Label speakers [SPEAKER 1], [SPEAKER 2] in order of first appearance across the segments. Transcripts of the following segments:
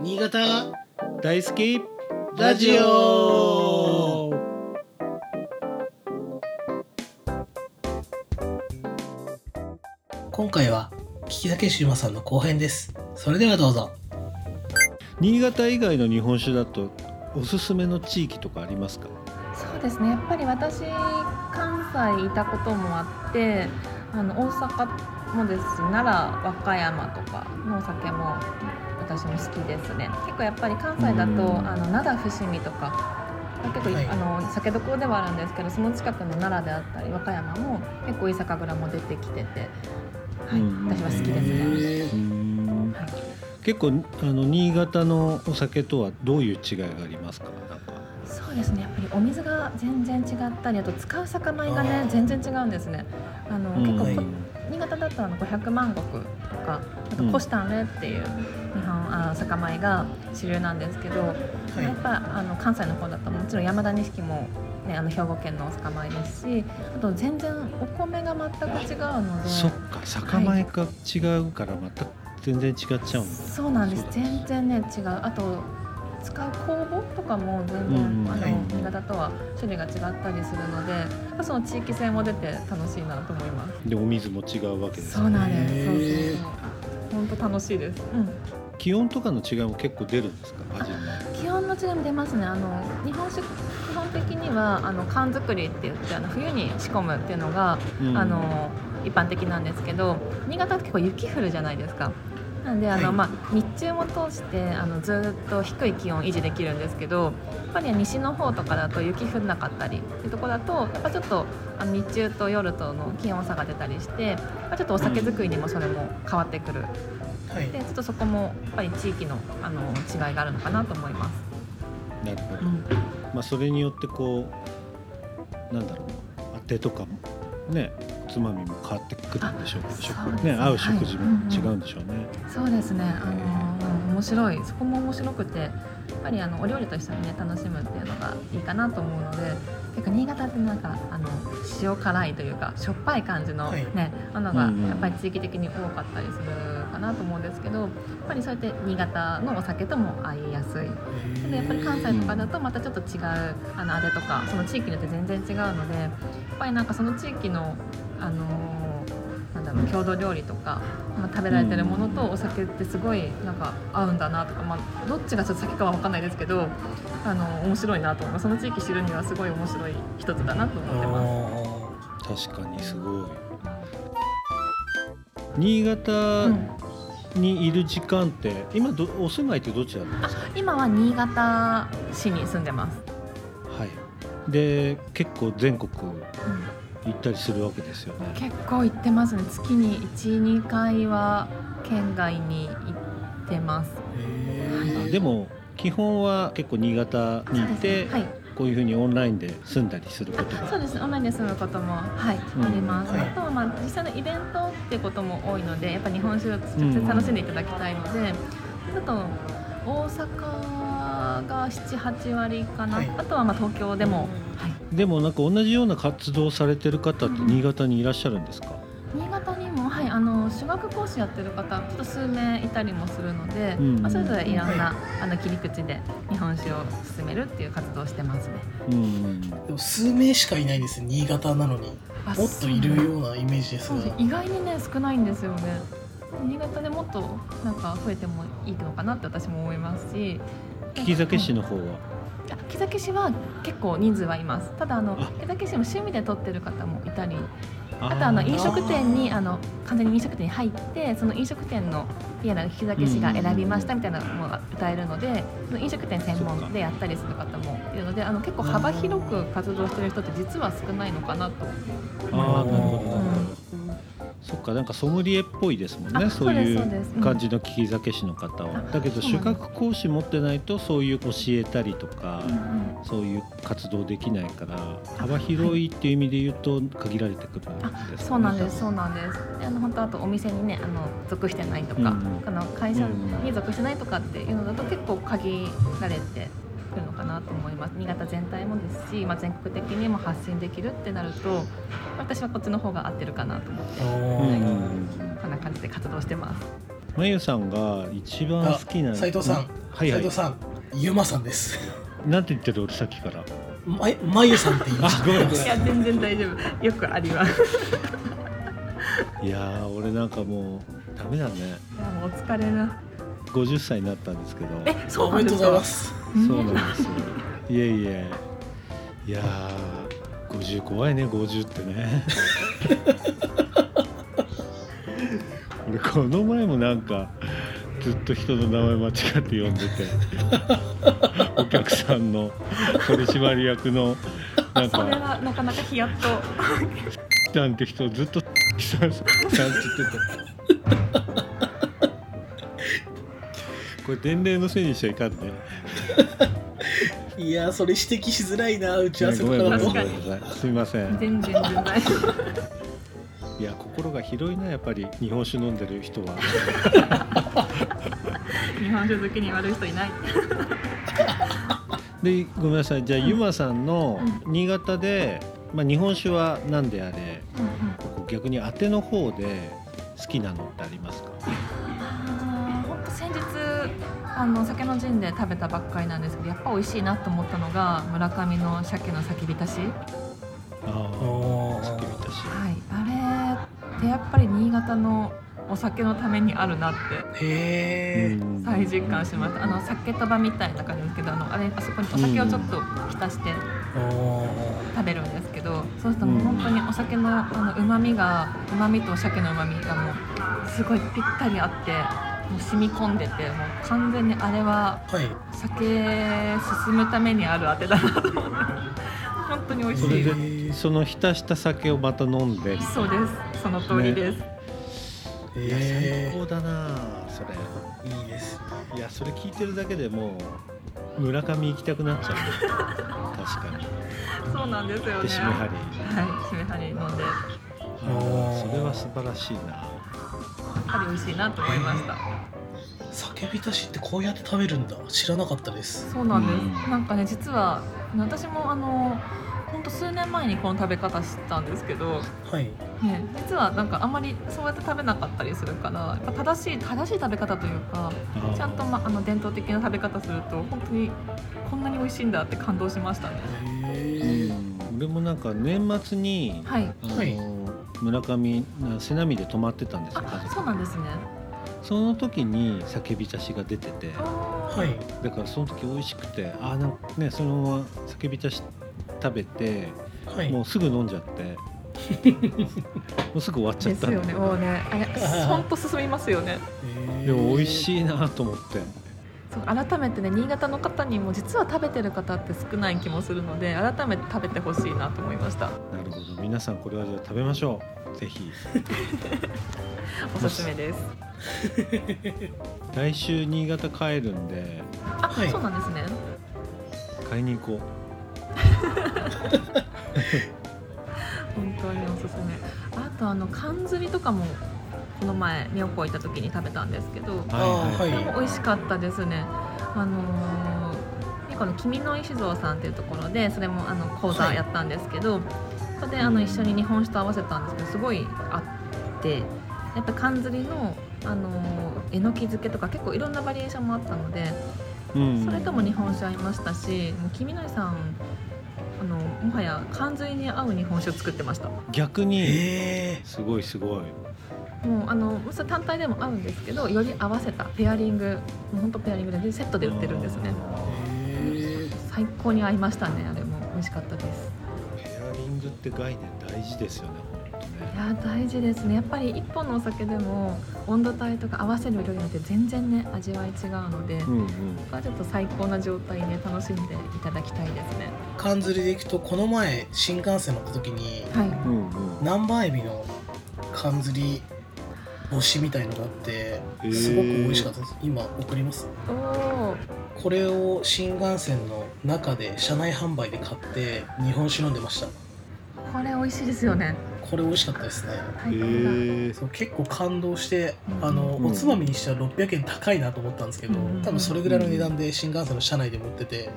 [SPEAKER 1] 新潟
[SPEAKER 2] 大好き
[SPEAKER 1] ラジオ。今回は聞き酒シウマさんの後編です。それではどうぞ。
[SPEAKER 2] 新潟以外の日本酒だとおすすめの地域とかありますか？
[SPEAKER 3] そうですね。やっぱり私関西いたこともあってあの大阪もですし奈良和歌山とかのお酒も私も好きですね。結構やっぱり関西だと
[SPEAKER 2] うん。
[SPEAKER 3] あの灘伏見とか結構、
[SPEAKER 1] はい。
[SPEAKER 3] あの酒どころではあるんですけどその近くの奈良であったり和歌山も結構いい酒蔵も出てきてて、はい
[SPEAKER 2] うん
[SPEAKER 3] 私は好きです。ね。はい。
[SPEAKER 2] 結構あの新潟のお酒とはどういう違いがありますか？なんか。
[SPEAKER 3] そうですね。やっぱりお水が全然違ったりあと使う酒米がね全然違うんですね。あの、結構こ新潟だとあの500万石。とかあと
[SPEAKER 2] うん。
[SPEAKER 3] コシタンレっていう日本あ酒米が主流なんですけど、
[SPEAKER 1] はい。
[SPEAKER 3] やっぱあの関西の方だともちろん山田錦も、ね、あの兵庫県のお酒米ですしあと全然お米が全く違うので
[SPEAKER 2] そっか酒米が違うからまた全然違っちゃうんだ。
[SPEAKER 3] そうなんです。全然ね違う。あと使う酵母とかも全然、
[SPEAKER 2] うん
[SPEAKER 3] あの
[SPEAKER 1] はい
[SPEAKER 3] 新潟とは種類が違ったりするのでその地域性も出て楽しいなと思います。
[SPEAKER 2] でお水も違うわけです
[SPEAKER 3] そうなんです。そうそう本当楽しいです、うん。
[SPEAKER 2] 気温とかの違いも結構出るんですか？味に
[SPEAKER 3] 気温の違いも出ますね。あの日本酒基本的にはあの缶作りって言ってあの冬に仕込むっていうのが、
[SPEAKER 2] うん。
[SPEAKER 3] あの一般的なんですけど新潟って結構雪降るじゃないですかなんであの、
[SPEAKER 1] はい
[SPEAKER 3] まあ、日中も通してあのずっと低い気温維持できるんですけどやっぱり西の方とかだと雪降んなかったりっていうところだとやっぱちょっとあの日中と夜との気温差が出たりして、まあ、ちょっとお酒作りにもそれも変わってくる。
[SPEAKER 1] はい。
[SPEAKER 3] でちょっとそこもやっぱり地域のあの違いがあるのかなと思います。
[SPEAKER 2] なるほど、
[SPEAKER 3] うん。
[SPEAKER 2] まあ、それによってこうなんだろう当てとかもねおつまみも変わってくるんでしょう
[SPEAKER 3] あ
[SPEAKER 2] 食
[SPEAKER 3] そうですね。
[SPEAKER 2] ね合う食事も
[SPEAKER 3] はい
[SPEAKER 2] 違うんでしょうね、
[SPEAKER 3] そうですね、あのうん面白い。そこも面白くてやっぱりあのお料理と一緒にね楽しむっていうのがいいかなと思うので結構新潟ってなんかあの塩辛いというかしょっぱい感じの
[SPEAKER 1] はい。
[SPEAKER 3] ね、ものがやっぱり地域的に多かったりするかなと思うんですけどやっぱりそうやって新潟のお酒とも合いやすい。でやっぱり関西とかだとまたちょっと違うあのあれとかその地域によって全然違うのでやっぱりなんかその地域のあのなんだろう郷土料理とか、まあ、食べられてるものとお酒ってすごいなんか合うんだなとか、まあ、どっちがちょっと先かは分かんないですけどあの面白いなと思いますその地域知るにはすごい面白い一つだなと思ってます。
[SPEAKER 2] 確かにすごい。新潟
[SPEAKER 3] うん
[SPEAKER 2] にいる時間って今どお住まいってどちらなんですか？
[SPEAKER 3] 今は新潟市に住んでます。
[SPEAKER 2] はい。で結構全国
[SPEAKER 3] うん
[SPEAKER 2] 行ったりするわけですよね。
[SPEAKER 3] 結構行ってますね。月に12回は県外に行ってます。
[SPEAKER 2] あでも基本は結構新潟に行って、
[SPEAKER 3] はい
[SPEAKER 2] こういうふうにオンラインで住んだりすることが。
[SPEAKER 3] そうです。オンラインで住むことも、はい
[SPEAKER 2] うん。
[SPEAKER 3] あります、
[SPEAKER 1] はい。
[SPEAKER 3] あとは、まあ、実際のイベントってことも多いのでやっぱ日本酒を直接楽しんでいただきたいので、あと大阪が78割かな、
[SPEAKER 1] はい。
[SPEAKER 3] あとはまあ東京でも、はい、
[SPEAKER 2] でもなんか同じような活動をされてる方って新潟にいらっしゃるんですか、
[SPEAKER 3] 新潟にも、はい、あの修学講師やってる方ちょっと数名いたりもするので、
[SPEAKER 2] うん
[SPEAKER 3] まあ、それぞれいろんな、
[SPEAKER 1] は
[SPEAKER 3] あの切り口で日本酒を進めるっていう活動をしてますね。
[SPEAKER 2] うん
[SPEAKER 1] でも数名しかいないんです新潟なのに。
[SPEAKER 3] あ
[SPEAKER 1] もっといるようなイメージですが。
[SPEAKER 3] そうです。意外にね少ないんですよね。新潟でもっとなんか増えてもいいのかなって私も思いますし。
[SPEAKER 2] 利き酒師の方は、
[SPEAKER 3] あ木崎市は結構人数はいます。ただあの
[SPEAKER 2] あ。
[SPEAKER 3] 木崎市も趣味で取ってる方もいたり
[SPEAKER 2] あ
[SPEAKER 3] あとあの飲食店に
[SPEAKER 1] あ
[SPEAKER 3] の完全に飲食店に入ってその飲食店のいや木崎市が選びましたみたいなのが歌えるのでその飲食店専門でやったりする方もいるのであの結構幅広く活動してる人って実は少ないのかなと。
[SPEAKER 2] ああなるほど、
[SPEAKER 3] うん。
[SPEAKER 2] そっかなんかソムリエっぽいですもんね
[SPEAKER 3] あ
[SPEAKER 2] そうい
[SPEAKER 3] そうですそうです。う
[SPEAKER 2] うん。感じの利き酒師の方は、
[SPEAKER 3] あ
[SPEAKER 2] だけど
[SPEAKER 3] そうなんです。
[SPEAKER 2] 資格講師持ってないとそういう教えたりとか、
[SPEAKER 3] うんうん
[SPEAKER 2] そういう活動できないから幅広いっていう意味で言うと限られてくるんですよね
[SPEAKER 3] そうなんです、そうなんです。であの本当あとお店にね、あの属してないとか、
[SPEAKER 2] うん
[SPEAKER 3] あの会社に属してないとかっていうのだと結構限られてくるのかなと思います。新潟全体もですし、まあ全国的にも発信できるってなると、私はこっちの方が合ってるかなと思って、こんな感じで活動してます。
[SPEAKER 2] まゆさんが一番好きな
[SPEAKER 1] 斉藤さん。
[SPEAKER 2] はいはい。
[SPEAKER 1] 斉藤さん。ゆまさんです
[SPEAKER 2] なんて言ってる俺さっきから。
[SPEAKER 1] ままゆさんって言いました
[SPEAKER 3] いや全然大丈夫。よくあります。
[SPEAKER 2] いやー俺なんかもうダメだね。
[SPEAKER 3] いやもうお疲れな。
[SPEAKER 2] 50歳になったんですけど。
[SPEAKER 3] えそう
[SPEAKER 1] おめでとう
[SPEAKER 3] なんですか？
[SPEAKER 1] ございます
[SPEAKER 2] そうなんですよ。いえいえ。いやー50怖いね50ってね。俺この前もなんかずっと人の名前間違って呼んでて お客さんの取締役のなん
[SPEAKER 3] それ
[SPEAKER 2] か
[SPEAKER 3] はなかなかヒヤッと。
[SPEAKER 2] なんて人ずっとさんさんって言っててこれ伝令のせいにしちゃいかんね。
[SPEAKER 1] いやそれ指摘しづらいな打ち合わせとかだと
[SPEAKER 2] すみません。
[SPEAKER 3] 全然全然。大丈夫
[SPEAKER 2] いや心が広いなやっぱり。日本酒飲んでる人は。
[SPEAKER 3] 日本酒好きに悪い人いない
[SPEAKER 2] でごめんなさい。じゃあゆまさんの新潟で、まあ、日本酒は何であれ
[SPEAKER 3] うんうん。
[SPEAKER 2] 逆に当ての方で好きなのってありますか？
[SPEAKER 3] あーほんと先日あの酒の陣で食べたばっかりなんですけどやっぱ美味しいなと思ったのが村上の鮭の先浸し。
[SPEAKER 2] ああ酒びたし。
[SPEAKER 3] はい。あれってやっぱり新潟のお酒のためにあるなって再実感しました。あの酒とばみたいな感じですけどあのあれあそこにお酒をちょっと浸して
[SPEAKER 1] お
[SPEAKER 3] 食べるんですけどそうするともう本当にお酒のあの旨味が旨味と鮭の旨味がもうすごいぴったりあってもう染み込んでてもう完全にあれは
[SPEAKER 1] はい。
[SPEAKER 3] 酒進むためにあるあてだなと思って。本当に美味しい。
[SPEAKER 2] で
[SPEAKER 1] へー
[SPEAKER 2] その浸した酒をまた飲んで。
[SPEAKER 3] そうです。その通りです、
[SPEAKER 2] いや最
[SPEAKER 1] へ
[SPEAKER 2] 高だなそれ
[SPEAKER 1] えいいです
[SPEAKER 2] いやそれ聞いてるだけでもう村上行きたくなっちゃう。ね確かに。
[SPEAKER 3] そうなんですよね。
[SPEAKER 2] で締め張り。
[SPEAKER 3] はい締め張り飲んで。
[SPEAKER 2] それは素晴らしいな。
[SPEAKER 3] ぱり美味しいなと思いました。
[SPEAKER 1] 酒浸しってこうやって食べるんだ。知らなかったです。
[SPEAKER 3] そうなんです、
[SPEAKER 2] うん。
[SPEAKER 3] なんかね実は私もあの本当数年前にこの食べ方知ったんですけど、
[SPEAKER 1] はい。
[SPEAKER 3] ね、実はなんかあんまりそうやって食べなかったりするからやっぱ正しい正しい食べ方というかちゃんと、ま、あの伝統的な食べ方すると本当にこんなに美味しいんだって感動しましたね。
[SPEAKER 1] へえ
[SPEAKER 2] うん俺もなんか年末に、
[SPEAKER 3] はい。
[SPEAKER 2] あの
[SPEAKER 1] はい。
[SPEAKER 2] 村上な瀬波で泊まってたんですよ
[SPEAKER 3] そうなんですね。
[SPEAKER 2] その時に酒浸しが出てて
[SPEAKER 3] は
[SPEAKER 1] はい。
[SPEAKER 2] だからその時美味しくてあーなんかねそのまま酒浸し食べて
[SPEAKER 1] はい。
[SPEAKER 2] もうすぐ飲んじゃって。もうすぐ終わっちゃ
[SPEAKER 3] ですよ
[SPEAKER 2] ったんだけど
[SPEAKER 3] ね。もうねあれ本当進みますよね。
[SPEAKER 2] でも美味
[SPEAKER 1] い
[SPEAKER 2] しいなと思って。
[SPEAKER 3] そう改めてね新潟の方にも実は食べてる方って少ない気もするので改めて食べてほしいなと思いました。
[SPEAKER 2] なるほど。皆さんこれはじゃあ食べましょう。ぜひ。
[SPEAKER 3] おすすめです。
[SPEAKER 2] 来週新潟帰るんで。
[SPEAKER 3] あ、
[SPEAKER 1] はい。
[SPEAKER 3] そうなんですね。
[SPEAKER 2] 買いに行こ
[SPEAKER 3] 本当におすすめ。あとあの缶ずりとかもこの前妙高行った時に食べたんですけど
[SPEAKER 2] う
[SPEAKER 1] あー
[SPEAKER 3] これ
[SPEAKER 1] はい。
[SPEAKER 3] も美味しかったですね。あのーこの君の石蔵さんっていうところでそれもあの講座やったんですけど、それであの一緒に日本酒と合わせたんですけどすごいあってやっぱ缶ずりのあのーえのき漬けとか結構いろんなバリエーションもあったので
[SPEAKER 2] うん。
[SPEAKER 3] それとも日本酒合いましたしもう君の石さんもはや缶ずりに合う日本酒を作ってました。
[SPEAKER 2] 逆に？すごいすごい。
[SPEAKER 3] もうあのそれ単体でも合うんですけどより合わせたペアリングもう本当ペアリングでセットで売ってるんですね。最高に合いましたねあれも。美味しかったです。
[SPEAKER 2] ペアリングって概念大事ですよね本当
[SPEAKER 3] い
[SPEAKER 2] ね
[SPEAKER 3] や大事ですね。やっぱり一本のお酒でも温度帯とか合わせる量によって全然ね味わい違うので、こ
[SPEAKER 2] うんうん。
[SPEAKER 3] こはちょっと最高な状態で楽しんでいただきたいですね。
[SPEAKER 1] 缶釣りで行くとこの前新幹線乗った時に
[SPEAKER 3] はい。
[SPEAKER 2] うんうん。
[SPEAKER 1] 南蛮エビの缶釣り干しみたいのがあって
[SPEAKER 2] ー。
[SPEAKER 1] すごく美味しかったです。今送ります？
[SPEAKER 3] おお
[SPEAKER 1] これを新幹線の中で車内販売で買って日本酒飲んでました。
[SPEAKER 3] これ美味しいですよね
[SPEAKER 1] これ美味しかったですね。
[SPEAKER 2] え
[SPEAKER 1] そう結構感動して
[SPEAKER 3] うん。
[SPEAKER 1] あの、
[SPEAKER 2] うん。
[SPEAKER 1] おつまみにしては600円高いなと思ったんですけど、
[SPEAKER 3] うん。
[SPEAKER 1] 多分それぐらいの値段で新幹線の車内でも売ってて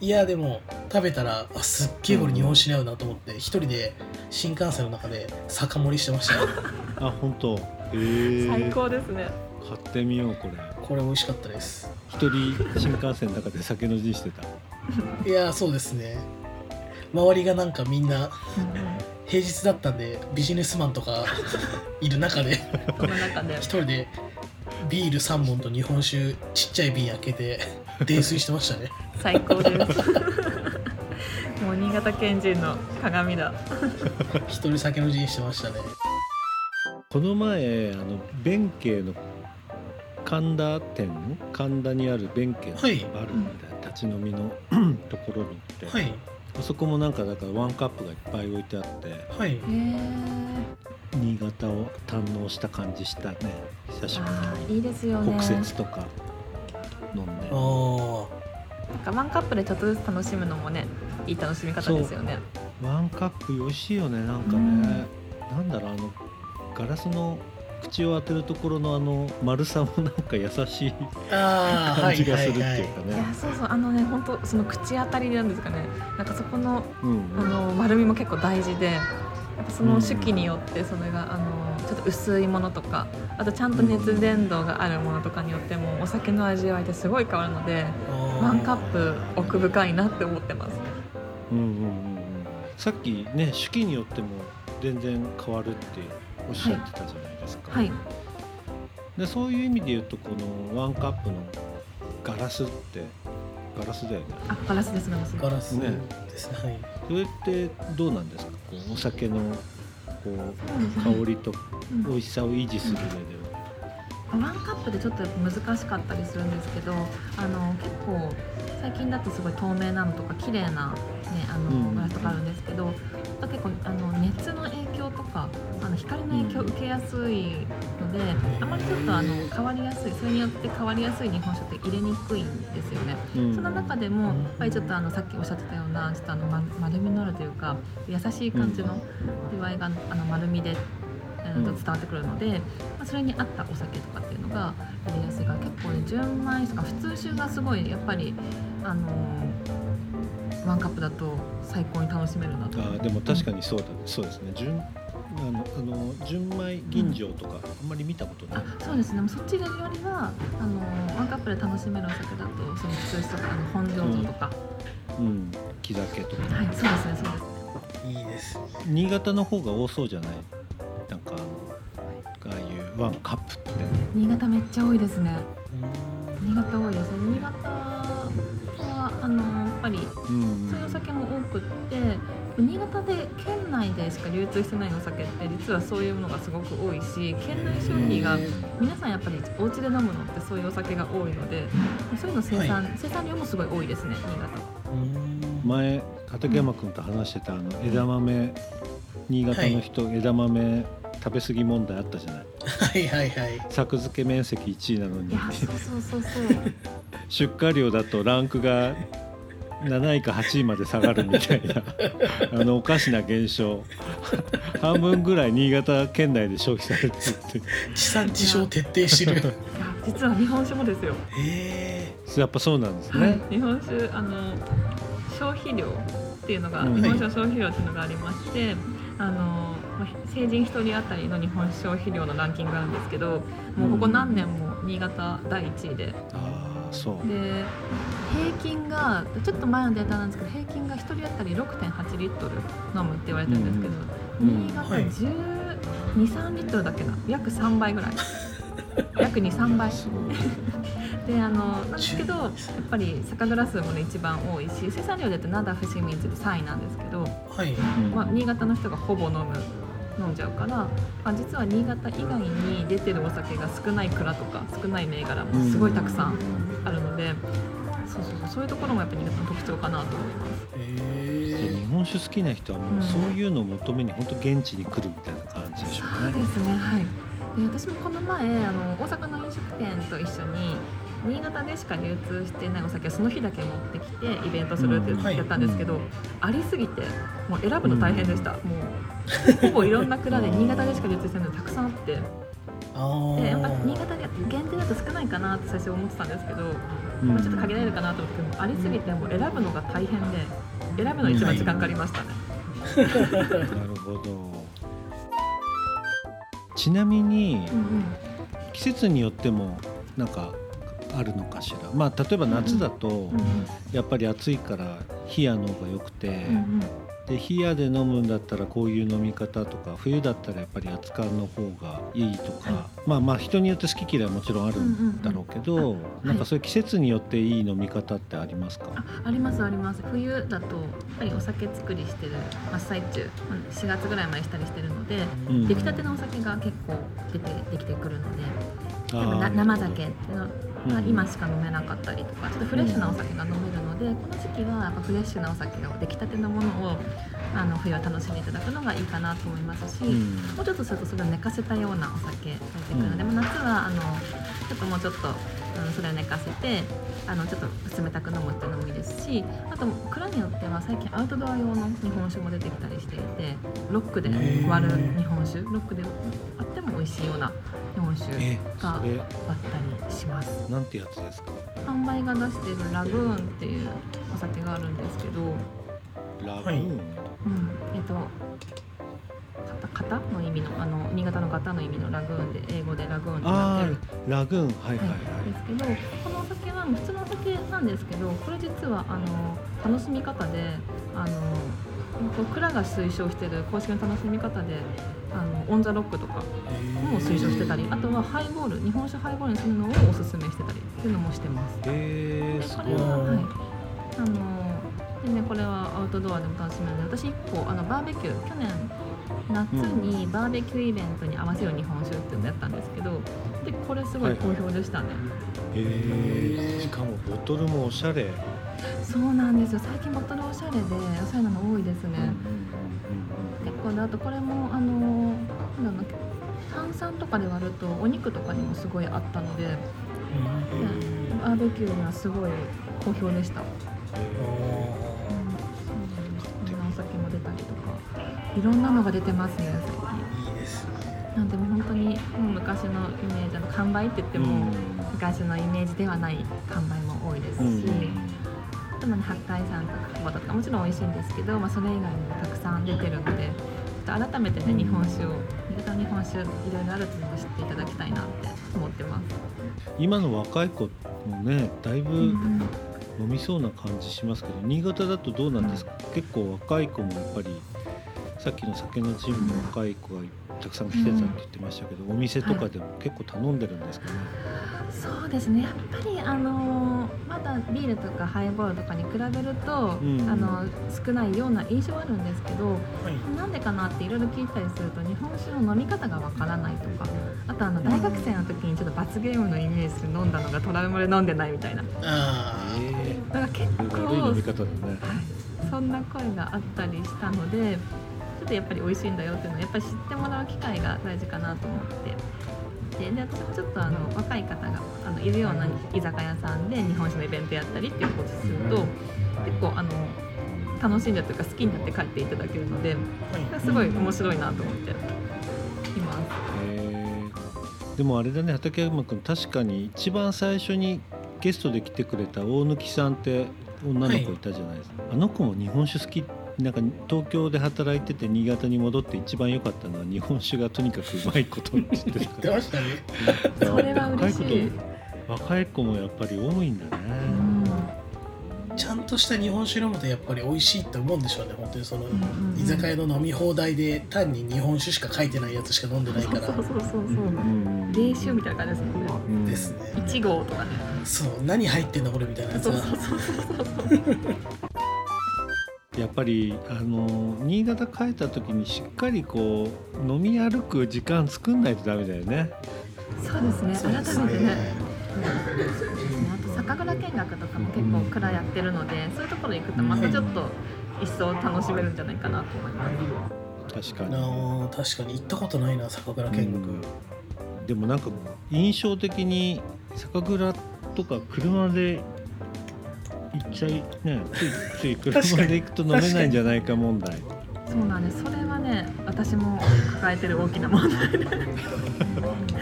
[SPEAKER 1] いやでも食べたらあすっげえこれ日本酒に合うなと思って一人で新幹線の中で酒盛りしてました。
[SPEAKER 2] あ本当。へえ
[SPEAKER 3] 最高ですね。
[SPEAKER 2] 買ってみようこれ。
[SPEAKER 1] これ美味しかったです。
[SPEAKER 2] 一人新幹線の中で酒飲みしてた。
[SPEAKER 1] いやーそうですね。周りがなんかみんな平日だったんでビジネスマンとか いる中で
[SPEAKER 3] その中で。
[SPEAKER 1] 一人でビール3本と日本酒ちっちゃい瓶開けて泥酔してましたね。
[SPEAKER 3] 最高です。もう新潟県人の鏡だ。
[SPEAKER 1] 一人酒の陣してましたね。
[SPEAKER 2] この前あの弁慶の神田店神田にある弁慶のバル
[SPEAKER 1] はい
[SPEAKER 2] みたいな立ち飲みの ところに行って、
[SPEAKER 1] はい
[SPEAKER 2] あそこもなんかだからワンカップがいっぱい置いてあって
[SPEAKER 1] はい。
[SPEAKER 2] 新潟を堪能した感じしたね久しぶ
[SPEAKER 3] あーいいですよ
[SPEAKER 2] り
[SPEAKER 3] ね。
[SPEAKER 2] に北節とか飲んで。
[SPEAKER 1] あー。
[SPEAKER 3] なんかワンカップでちょっとずつ楽しむのもねいい楽しみ方ですよね。
[SPEAKER 2] ワンカップ美味しいよねなんかね、なんだろうあのガラスの口を当てるところのあの丸さもなんか優しい感じがするっていうか
[SPEAKER 3] い
[SPEAKER 2] ね
[SPEAKER 3] やそうそうあのね本当その口当たりなんですかね。なんかそこの
[SPEAKER 2] うん
[SPEAKER 3] あの丸みも結構大事でやっぱその手記によってそれがあのちょっと薄いものとかあとちゃんと熱伝導があるものとかによってもお酒の味わいってすごい変わるのでワンカップ奥深いなって思ってます。
[SPEAKER 2] うんうんうんうん。さっきね手記によっても全然変わるっておっしゃってたじゃないですか、
[SPEAKER 3] はい。
[SPEAKER 2] でそういう意味で言うとこのワンカップのガラスってガラスだよね。
[SPEAKER 3] あガラスですガラス。
[SPEAKER 1] ガラス。
[SPEAKER 2] ね。
[SPEAKER 1] ですね。はい。
[SPEAKER 2] それってどうなんですか？こうお酒のこう香りと
[SPEAKER 3] うん。
[SPEAKER 2] 美味しさを維持する上で
[SPEAKER 3] ワンカップでちょっと難しかったりするんですけどあの結構最近だとすごい透明なのとか綺麗な、ね、あ
[SPEAKER 2] うん。
[SPEAKER 3] のガラスとかあるんですけど、結構あの熱の影響とかあの光の影響を受けやすいので、あまりちょっとあの変わりやすいそれによって変わりやすい日本酒って入れにくいんですよね。
[SPEAKER 2] は、うん。
[SPEAKER 3] その中でもやっぱりちょっとあのさっきおっしゃってたようなちょっとあのま丸みのあるというか優しい感じの味わいがあの丸みで、
[SPEAKER 2] うん。
[SPEAKER 3] 伝わってくるので、まあ、それに合ったお酒とかっていうのがやりやすいから結構ね純米とか普通酒がすごいやっぱりあのーワンカップだと最高に楽しめるなと。
[SPEAKER 2] あーでも確かにそうだ、そうですね。純あのあの純米吟醸とかあんまり見たことない、
[SPEAKER 3] あそうですね。そっちよりはあのーワンカップで楽しめるお酒だとその普通酒とかあの本醸造とか、
[SPEAKER 2] うん。木酒とか。
[SPEAKER 3] はいそうですね。そうですね。
[SPEAKER 1] いいですね。
[SPEAKER 2] 新潟の方が多そうじゃない？なんかあのああいうワンカップって。
[SPEAKER 3] 新潟めっちゃ多いですね。
[SPEAKER 1] う
[SPEAKER 3] 新潟多いです。ね新潟はあのぱり
[SPEAKER 2] うん
[SPEAKER 3] そういうお酒も多くって新潟で県内でしか流通してないお酒って実はそういうものがすごく多いし県内消費が皆さんやっぱりお家で飲むのってそういうお酒が多いのでそういうの生産、生産量もすごい多いですね新潟。
[SPEAKER 2] 前畠山君と話してたあの枝豆新潟の人、枝豆食べ過ぎ問題あったじゃない。
[SPEAKER 1] はいはいはい。
[SPEAKER 2] 作付け面積1位なのに。
[SPEAKER 3] いやそうそうそうそう。
[SPEAKER 2] 出荷量だとランクが7位か8位まで下がるみたいな。あのおかしな現象。半分ぐらい新潟県内で消費されてるって。
[SPEAKER 1] 地産地消徹底してる。
[SPEAKER 3] い や実は日本酒もですよ。
[SPEAKER 1] へ
[SPEAKER 2] やっぱそうなんです
[SPEAKER 3] はい。
[SPEAKER 2] ね。、
[SPEAKER 3] 日本酒あの消費量っていうのが、
[SPEAKER 2] うん。
[SPEAKER 3] 日本酒の消費量っていうのがありまして、あのまあ成人一人当たりの日本酒消費量のランキングがあるんですけどもうここ何年も新潟第1位で。
[SPEAKER 2] ああそう。
[SPEAKER 3] で平均がちょっと前のデータなんですけど平均が1人当たり6.8リットル飲むって言われてるんですけど、
[SPEAKER 2] うん
[SPEAKER 3] 新潟
[SPEAKER 1] はい。
[SPEAKER 3] 123リットルだけな？約3倍ぐらい。約23倍。であのなんですけどやっぱり酒蔵数もね一番多いし生産量で言うと灘伏見水で3位なんですけど、
[SPEAKER 1] はい。
[SPEAKER 2] うん
[SPEAKER 3] まあ、新潟の人がほぼ飲む飲んじゃうから、あ、実は新潟以外に出てるお酒が少ない蔵とか少ない銘柄もすごいたくさんあるので、そうそうそうそういうところもやっぱり新潟の特徴かなと思います。
[SPEAKER 1] へ
[SPEAKER 2] 日本酒好きな人はもうそういうのを求めに本当現地に来るみたいな感じでしょうね。
[SPEAKER 3] そうですねはい。で私もこの前あの大阪の飲食店と一緒に新潟でしか流通していないお酒をその日だけ持ってきてイベントするって
[SPEAKER 1] うんはい
[SPEAKER 3] やったんですけど、ありすぎてもう選ぶの大変でした、もうほぼいろんな蔵で新潟でしか流通してないのたくさんあって。
[SPEAKER 1] あ
[SPEAKER 3] でやっぱ
[SPEAKER 1] あ
[SPEAKER 3] 新潟で限定だと少ないかなって最初思ってたんですけど、
[SPEAKER 2] うん
[SPEAKER 3] まあ、ちょっと限られるかなと思ってもありすぎてもう選ぶのが大変で選ぶのに一番時間かかりましたね、
[SPEAKER 2] なるほど。ちなみに
[SPEAKER 3] うんうん。
[SPEAKER 2] 季季節によってもなんかあるのかしら。まあ例えば夏だと
[SPEAKER 3] うん。
[SPEAKER 2] やっぱり暑いから冷やの方が良くて、
[SPEAKER 3] うんうん。
[SPEAKER 2] で冷やで飲むんだったらこういう飲み方とか冬だったらやっぱり熱燗の方がいいとか、
[SPEAKER 3] は
[SPEAKER 2] まあまあ人によって好き嫌いはもちろんあるんだろうけど、
[SPEAKER 3] うんうんうん。あ
[SPEAKER 2] なんかそういう季節によっていい飲み方ってありますか、
[SPEAKER 3] あありますあります。冬だとやっぱりお酒作りしてる真っ最中まあ4月ぐらいまでしたりしてるので
[SPEAKER 2] うん
[SPEAKER 3] 出来たてのお酒が結構出てできてくるので生酒っていうのが
[SPEAKER 2] うん。
[SPEAKER 3] 今しか飲めなかったりとかちょっとフレッシュなお酒が飲めるのでこの時期はやっぱフレッシュなお酒が出来たてのものをあの冬は楽しんでいただくのがいいかなと思いますし、
[SPEAKER 2] うん。
[SPEAKER 3] もうちょっとするとそれを寝かせたようなお酒が出てくるので、
[SPEAKER 2] うん。
[SPEAKER 3] まあ夏はあのちょっともうちょっと、うん、それを寝かせてあのちょっと冷たく飲むっていうのもいいですしあと蔵によっては最近アウトドア用の日本酒も出てきたりしていてロックで割る日本酒ロックであっても美味しいような日本酒
[SPEAKER 2] え
[SPEAKER 3] が
[SPEAKER 2] それ
[SPEAKER 3] 割ったりします。
[SPEAKER 2] なんてやつですか？
[SPEAKER 3] 販売が出しているラグーンっていうお酒があるんですけど、
[SPEAKER 2] ラグーン、
[SPEAKER 1] はい。
[SPEAKER 3] うん、えっと型型の意味のあの新潟の型の意味のラグーンで英語でラグーンってなって
[SPEAKER 2] あ
[SPEAKER 3] る。
[SPEAKER 2] あラグーン。はいはい。はい、
[SPEAKER 3] ですけどこのお酒は普通のお酒なんですけどこれ実はあの楽しみ方であの蔵が推奨している公式の楽しみ方であのオン・ザ・ロックとかも推奨してたりあとはハイボール日本酒ハイボールにするのをおすすめしてたりっていうのもしてます。
[SPEAKER 2] えー、
[SPEAKER 3] ですこれは、
[SPEAKER 1] うん
[SPEAKER 3] はい、あのでねこれはアウトドアでも楽しめるので私1個あのバーベキュー去年夏にバーベキューイベントに合わせる日本酒っていうのをやったんですけどでこれすごい好評でしたね、
[SPEAKER 2] えー、しかもボトルもおしゃれ、
[SPEAKER 3] そうなんですよ。最近ボトルおしゃれでおしゃれなの多いですね、結構であとこれもあのなんだろうな炭酸とかで割るとお肉とかにもすごいあったのでバーベキューにはすごい好評でしたいろんなのが出てますね。
[SPEAKER 1] いいですね。
[SPEAKER 3] なんでもう本当にもう昔のイメージあの完売って言って
[SPEAKER 2] うん。
[SPEAKER 3] も、昔のイメージではない完売も多いですし、
[SPEAKER 2] うん。
[SPEAKER 3] あとまあ八海山とか久保田とかもちろん美味しいんですけど、まあ、それ以外にもたくさん出てるのでちょっと改めてね日本酒を新潟の日本酒いろいろあるっていうのを知っていただきたいなって思ってます。
[SPEAKER 2] 今の若い子もねだいぶ
[SPEAKER 3] うん
[SPEAKER 2] 飲みそうな感じしますけど新潟だとどうなんですか、結構若い子もやっぱりさっきの酒のチームの若い子がたくさん来てたって言ってましたけど、お店とかでも結構頼んでるんですかね、
[SPEAKER 3] そうですね。やっぱりあのまだビールとかハイボールとかに比べると、
[SPEAKER 2] うん。
[SPEAKER 3] あの少ないような印象はあるんですけど
[SPEAKER 1] はい。
[SPEAKER 3] なんでかなっていろいろ聞いたりすると日本酒の飲み方がわからないとかあとあの大学生の時にちょっと罰ゲームのイメージで飲んだのがトラウマで飲んでないみたいな。
[SPEAKER 1] あ
[SPEAKER 2] え
[SPEAKER 3] だから結
[SPEAKER 2] え
[SPEAKER 3] 構
[SPEAKER 2] 悪い飲み方だね。
[SPEAKER 3] はい、そんな声があったりしたのでちょっとやっぱり美味しいんだよっていうのをやっぱり知ってもらう機会が大事かなと思って。でで私もちょっとあの若い方があのいるような居酒屋さんで日本酒のイベントやったりっていうことをすると結構あの楽しんだというか好きになって帰っていただけるのですごい面白いなと思っています。
[SPEAKER 2] でもあれだね畠山君確かに一番最初にゲストで来てくれた大貫さんって女の子いたじゃないですか、あの子も日本酒好きなんか東京で働いてて新潟に戻って一番良かったのは日本酒がとにかくうまいことって言って
[SPEAKER 1] たね
[SPEAKER 2] た
[SPEAKER 3] それは嬉しい。
[SPEAKER 2] 若い子若い子もやっぱり多いんだね、
[SPEAKER 3] うん
[SPEAKER 1] ちゃんとした日本酒飲むとやっぱり美味しいって思うんでしょうね本当にその、
[SPEAKER 3] うん
[SPEAKER 1] 居酒屋の飲み放題で単に日本酒しか書いてないやつしか飲んでないから。
[SPEAKER 3] そうそうそうそう
[SPEAKER 2] う。んうん。
[SPEAKER 3] 冷酒みたいな感じですもんね。
[SPEAKER 2] うん
[SPEAKER 1] ですね。
[SPEAKER 3] 1号とかね。
[SPEAKER 1] そう。何入ってんだこれみたいなやつが
[SPEAKER 3] そうそうそうそうそう。
[SPEAKER 2] やっぱりあの新潟帰った時にしっかりこう飲み歩く時間作んないとダメだよね。
[SPEAKER 3] そうですね。
[SPEAKER 1] そうです
[SPEAKER 3] 改めてね。
[SPEAKER 1] ね
[SPEAKER 3] あと酒蔵見学とかも結構蔵やってるので、そういうところ行くとまたちょっと一層楽しめるんじゃないかなと思います。
[SPEAKER 2] 確かに。
[SPEAKER 1] あー確かに行ったことないな酒蔵見学、
[SPEAKER 2] うんでもなんか印象的に酒蔵とか車で行っちゃいねついつい車で行くと飲めないんじゃないか問題。
[SPEAKER 3] そうなんです。それはね、私も抱えてる大きな問題。で。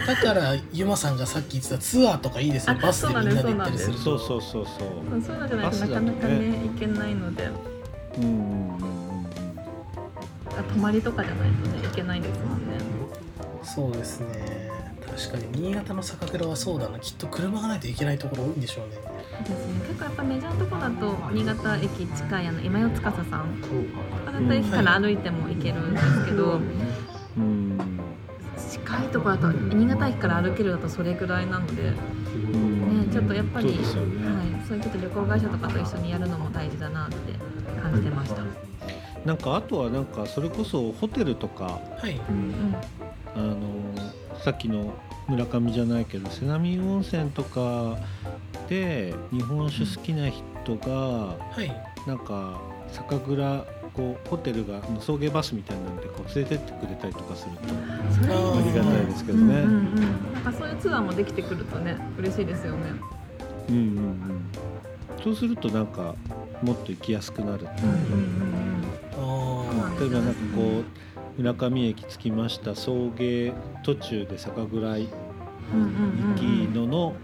[SPEAKER 1] だからゆまさんがさっき言ってたツアーとかいいですね
[SPEAKER 3] あ
[SPEAKER 1] バスでみんなで行ったりす。る
[SPEAKER 2] そう
[SPEAKER 1] と
[SPEAKER 2] そうそうそう。
[SPEAKER 3] そういうのじゃないとな。
[SPEAKER 2] バスだとね
[SPEAKER 3] かなかね行けないので、
[SPEAKER 2] うんうんうんうん。
[SPEAKER 3] 泊まりとかじゃないとね行けないですもんね。
[SPEAKER 1] そうですね。確確かに新潟の酒蔵はそうだな。きっと車がないといけないところ多いんでしょうね
[SPEAKER 3] ですね結構やっぱメジャーなとこだと新潟駅近いあの今代司さん。とか。だと駅から歩いても行けるんですけど、
[SPEAKER 2] うん。
[SPEAKER 3] 近いところだと新潟駅から歩けるだとそれぐらいなので、ね、ちょっとやっぱり
[SPEAKER 2] そうね。
[SPEAKER 3] はい、そういうちょっと旅行会社とかと一緒にやるのも大事だなって感じてました。
[SPEAKER 2] なんかあとはなんかそれこそホテルとか
[SPEAKER 1] はい。
[SPEAKER 3] うん。
[SPEAKER 2] あのさっきの村上じゃないけど瀬波温泉とかで日本酒好きな人が
[SPEAKER 1] はい。
[SPEAKER 2] なんか酒蔵こうホテルがあの送迎バスみたいなんでこう連れてってくれたりとかすると
[SPEAKER 3] うん、それいい
[SPEAKER 1] あ
[SPEAKER 2] ありがたいですけどね。
[SPEAKER 3] うんうんうん、なんかそういうツアーもできてくるとね嬉しいですよね。
[SPEAKER 2] うんうんうん。そうするとなんかもっと行きやすくなるっていう。
[SPEAKER 3] うんうんうん
[SPEAKER 1] あ
[SPEAKER 2] 例えばなんかこう村上駅着きました送迎途中で酒蔵行
[SPEAKER 3] うんうんうんうん。
[SPEAKER 2] きのの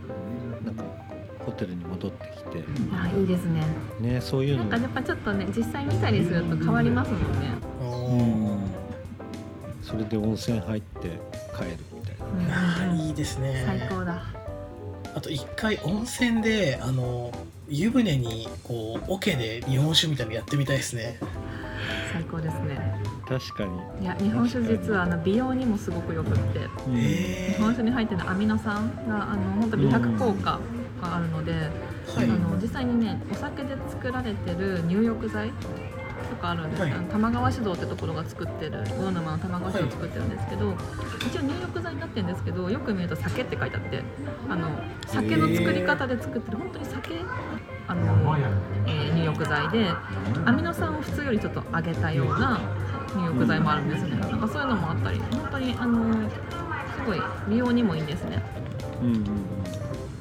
[SPEAKER 2] テルに戻ってきて。
[SPEAKER 3] あいいですね。
[SPEAKER 2] ねそういうの。
[SPEAKER 3] なんかやっぱちょっとね実際見たりすると変わりますもんね。
[SPEAKER 2] う
[SPEAKER 1] ー
[SPEAKER 2] ん。それで温泉入って帰るみたいな。
[SPEAKER 1] あ
[SPEAKER 3] うん。
[SPEAKER 1] いいですね。
[SPEAKER 3] 最高だ。
[SPEAKER 1] あと一回温泉であの湯船にこう桶で日本酒みたいなのやってみたいですね。
[SPEAKER 3] 最高ですね。
[SPEAKER 2] 確かに。
[SPEAKER 3] いや日本酒実はあの美容にもすごくよくって。日本酒に入ってるアミノ酸があの本当美白効果があるので、
[SPEAKER 1] はい
[SPEAKER 3] あの実際にねお酒で作られてる入浴剤とかあるんです、
[SPEAKER 1] はい。
[SPEAKER 3] あの玉川酒造ってところが作ってる魚沼の玉川酒造作ってるんですけど、一応入浴剤になってるんですけどよく見ると酒って書いてあってあの酒の作り方で作ってる本当に酒あの、えー入浴剤でアミノ酸を普通よりちょっと上げたような入浴剤もあるんですね。なんかそういうのもあったり本当にあのすごい美容にもいいんですね。
[SPEAKER 2] うんうん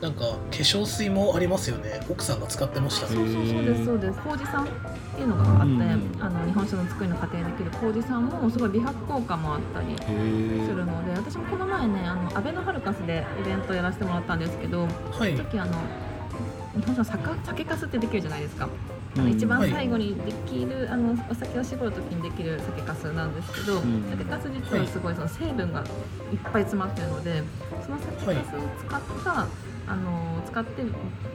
[SPEAKER 1] なんか化粧水もありますよね。奥さんが使ってました。
[SPEAKER 3] そうそうそうですそうです。麹酸っていうのがあって、
[SPEAKER 2] うん。
[SPEAKER 3] あの日本酒の作りの過程でできる麹酸もすごい美白効果もあったり
[SPEAKER 2] へ
[SPEAKER 3] す
[SPEAKER 2] え
[SPEAKER 3] るので私もこの前ねあのアベノハルカスでイベントやらせてもらったんですけど
[SPEAKER 1] はい。
[SPEAKER 3] その時あの日本酒の酒酒粕ってできるじゃないですか、あ
[SPEAKER 2] うん。
[SPEAKER 3] の一番最後にできる、あのお酒を絞る時にできる酒粕なんですけど、
[SPEAKER 2] ん。
[SPEAKER 3] 酒粕実はすごいその成分がいっぱい詰まってるのでその酒粕を使った、あの使って化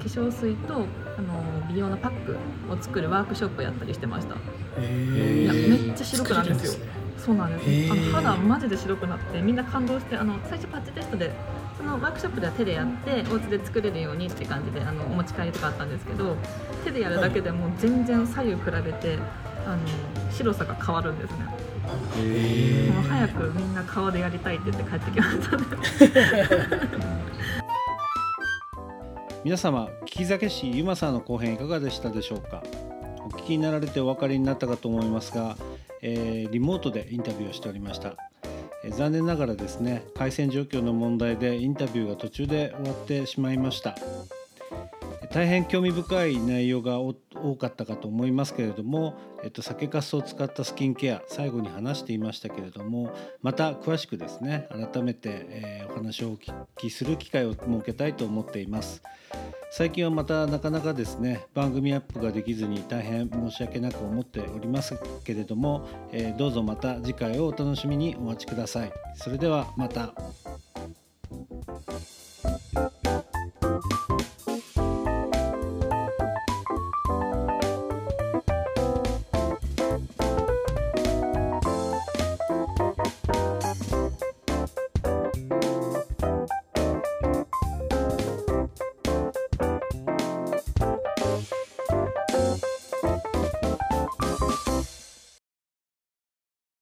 [SPEAKER 3] 粧水とあの美容のパックを作るワークショップやったりしてました。
[SPEAKER 1] へ
[SPEAKER 3] いや
[SPEAKER 1] ー
[SPEAKER 3] めっちゃ白くなるんですよ。そうなんです。
[SPEAKER 1] へー。
[SPEAKER 3] あの肌マジで白くなってみんな感動してあの最初パッチテストでそのワークショップでは手でやってお家で作れるようにって感じであのお持ち帰りとかあったんですけど手でやるだけでもう全然左右比べてあの白さが変わるんですね。もう早くみんな顔でやりたいって言って帰ってきましたね
[SPEAKER 2] 皆様聞き酒師ゆまさんの後編いかがでしたでしょうか？お聞きになられてお分かりになったかと思いますが、えーリモートでインタビューをしておりました、えー残念ながらですね回線状況の問題でインタビューが途中で終わってしまいました。大変興味深い内容が多かったかと思いますけれども、えっと、酒粕を使ったスキンケア最後に話していましたけれどもまた詳しくですね改めて、えーお話をお聞きする機会を設けたいと思っています最近はまたなかなかですね番組アップができずに大変申し訳なく思っておりますけれども、えーどうぞまた次回をお楽しみにお待ちくださいそれではまた。